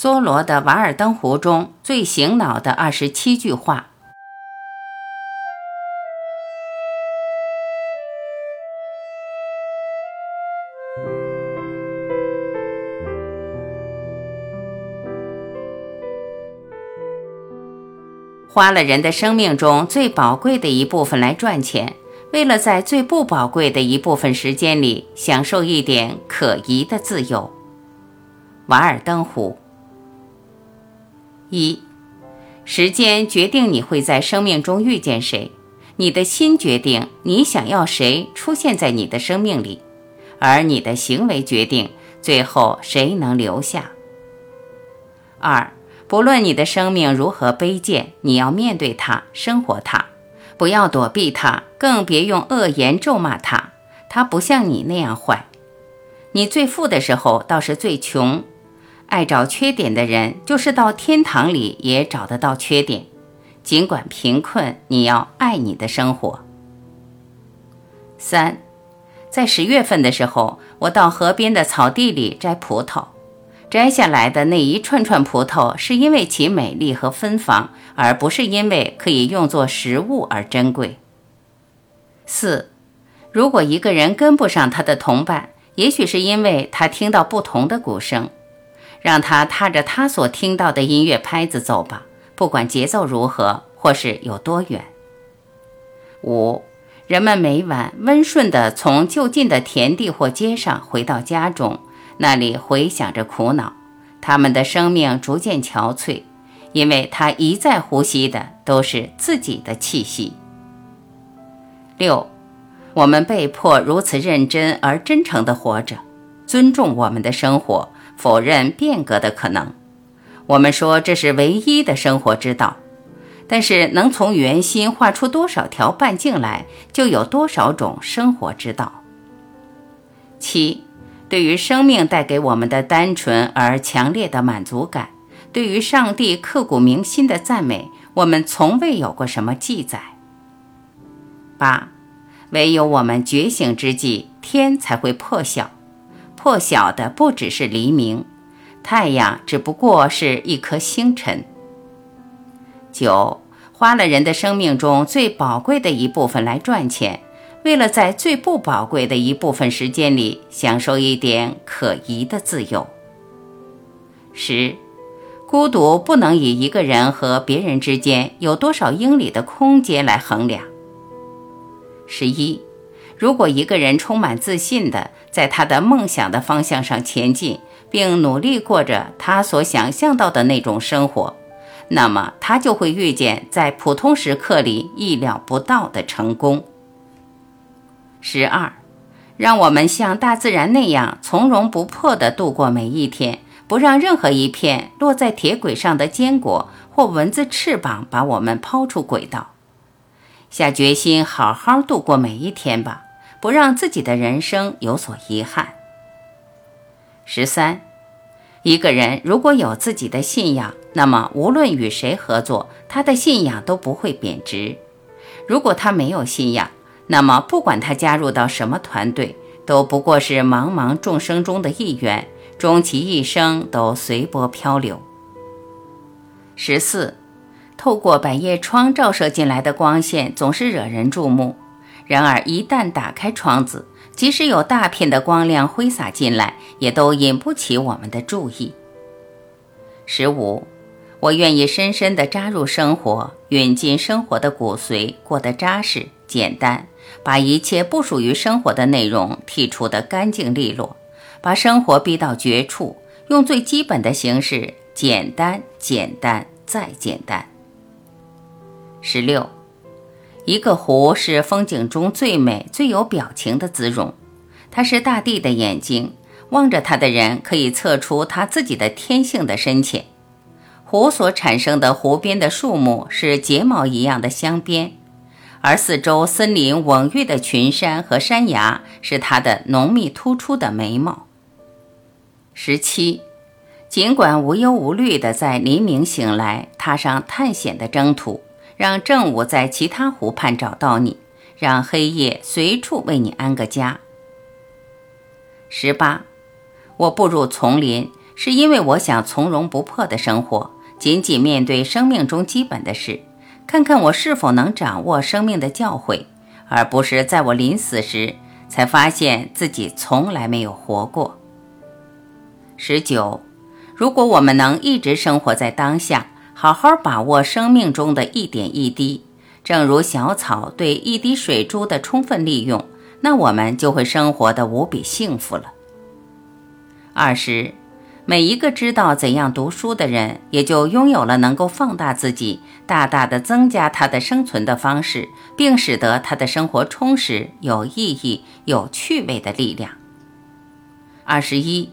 梭罗的《瓦尔登湖》中最醒脑的二十七句话。花了人的生命中最宝贵的一部分来赚钱，为了在最不宝贵的一部分时间里享受一点可疑的自由。瓦尔登湖。一，时间决定你会在生命中遇见谁，你的心决定你想要谁出现在你的生命里，而你的行为决定最后谁能留下。二。不论你的生命如何卑贱，你要面对它，生活它，不要躲避它，更别用恶言咒骂它。它不像你那样坏。你最富的时候倒是最穷。爱找缺点的人，就是到天堂里也找得到缺点。尽管贫困，你要爱你的生活。三，在十月份的时候，我到河边的草地里摘葡萄。摘下来的那一串串葡萄，是因为其美丽和芬芳，而不是因为可以用作食物而珍贵。四，如果一个人跟不上他的同伴，也许是因为他听到不同的鼓声，让他踏着他所听到的音乐拍子走吧，不管节奏如何或是有多远。五，人们每晚温顺地从就近的田地或街上回到家中。那里回响着苦恼，他们的生命逐渐憔悴，因为他一再呼吸的都是自己的气息。六，我们被迫如此认真而真诚地活着，尊重我们的生活，否认变革的可能。我们说这是唯一的生活之道，但是能从圆心画出多少条半径来，就有多少种生活之道。七。对于生命带给我们的单纯而强烈的满足感，对于上帝刻骨铭心的赞美，我们从未有过什么记载。八，唯有我们觉醒之际，天才会破晓。破晓的不只是黎明，太阳只不过是一颗星辰。九，花了人的生命中最宝贵的一部分来赚钱。为了在最不宝贵的一部分时间里享受一点可疑的自由。十，孤独不能以一个人和别人之间有多少英里的空间来衡量。十一，如果一个人充满自信的在他的梦想的方向上前进，并努力过着他所想象到的那种生活，那么他就会遇见在普通时刻里意料不到的成功。十二，让我们像大自然那样从容不迫地度过每一天，不让任何一片落在铁轨上的坚果或蚊子翅膀把我们抛出轨道。下决心好好度过每一天吧，不让自己的人生有所遗憾。十三，一个人如果有自己的信仰，那么无论与谁合作，他的信仰都不会贬值。如果他没有信仰，那么，不管他加入到什么团队，都不过是茫茫众生中的一员，终其一生都随波漂流。十四，透过百叶窗照射进来的光线总是惹人注目，然而一旦打开窗子，即使有大片的光亮挥洒进来，也都引不起我们的注意。十五，我愿意深深地扎入生活，运进生活的骨髓，过得扎实简单。把一切不属于生活的内容剔除得干净利落，把生活逼到绝处，用最基本的形式，简单，简单，再简单。十六，一个湖是风景中最美、最有表情的姿容，它是大地的眼睛，望着它的人可以测出它自己的天性的深浅。湖所产生的湖边的树木是睫毛一样的镶边。而四周森林蓊郁的群山和山崖，是它的浓密突出的眉毛。十七，尽管无忧无虑地在黎明醒来，踏上探险的征途，让正午在其他湖畔找到你，让黑夜随处为你安个家。十八，我步入丛林，是因为我想从容不迫的生活，仅仅面对生命中基本的事，看看我是否能掌握生命的教诲，而不是在我临死时才发现自己从来没有活过。十九，如果我们能一直生活在当下，好好把握生命中的一点一滴，正如小草对一滴水珠的充分利用，那我们就会生活的无比幸福了。二十，每一个知道怎样读书的人，也就拥有了能够放大自己、大大的增加他的生存的方式，并使得他的生活充实、有意义、有趣味的力量。二十一，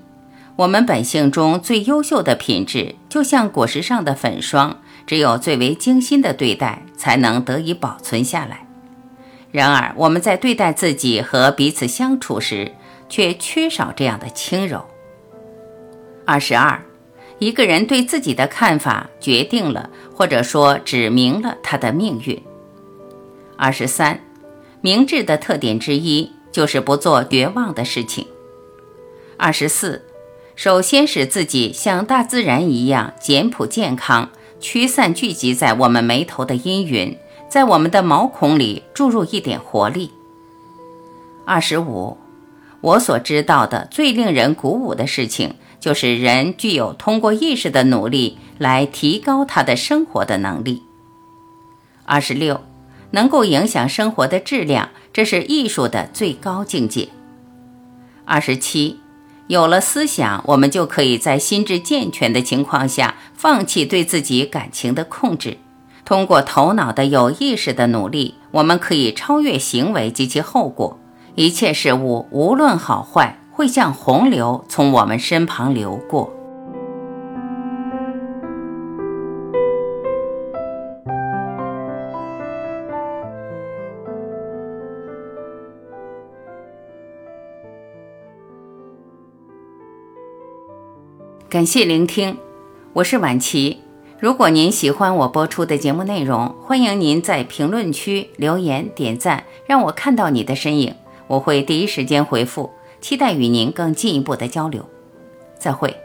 我们本性中最优秀的品质，就像果实上的粉霜，只有最为精心的对待，才能得以保存下来。然而，我们在对待自己和彼此相处时，却缺少这样的轻柔。二十二，一个人对自己的看法决定了，或者说指明了他的命运。二十三，明智的特点之一就是不做绝望的事情。二十四，首先使自己像大自然一样简朴健康，驱散聚集在我们眉头的阴云，在我们的毛孔里注入一点活力。二十五，我所知道的最令人鼓舞的事情。就是人具有通过意识的努力来提高他的生活的能力。二十六，能够影响生活的质量，这是艺术的最高境界。二十七，有了思想，我们就可以在心智健全的情况下放弃对自己感情的控制，通过头脑的有意识的努力，我们可以超越行为及其后果，一切事物无论好坏。会像洪流从我们身旁流过。感谢聆听，我是婉琪。如果您喜欢我播出的节目内容，欢迎您在评论区留言点赞，让我看到你的身影，我会第一时间回复。期待与您更进一步的交流，再会。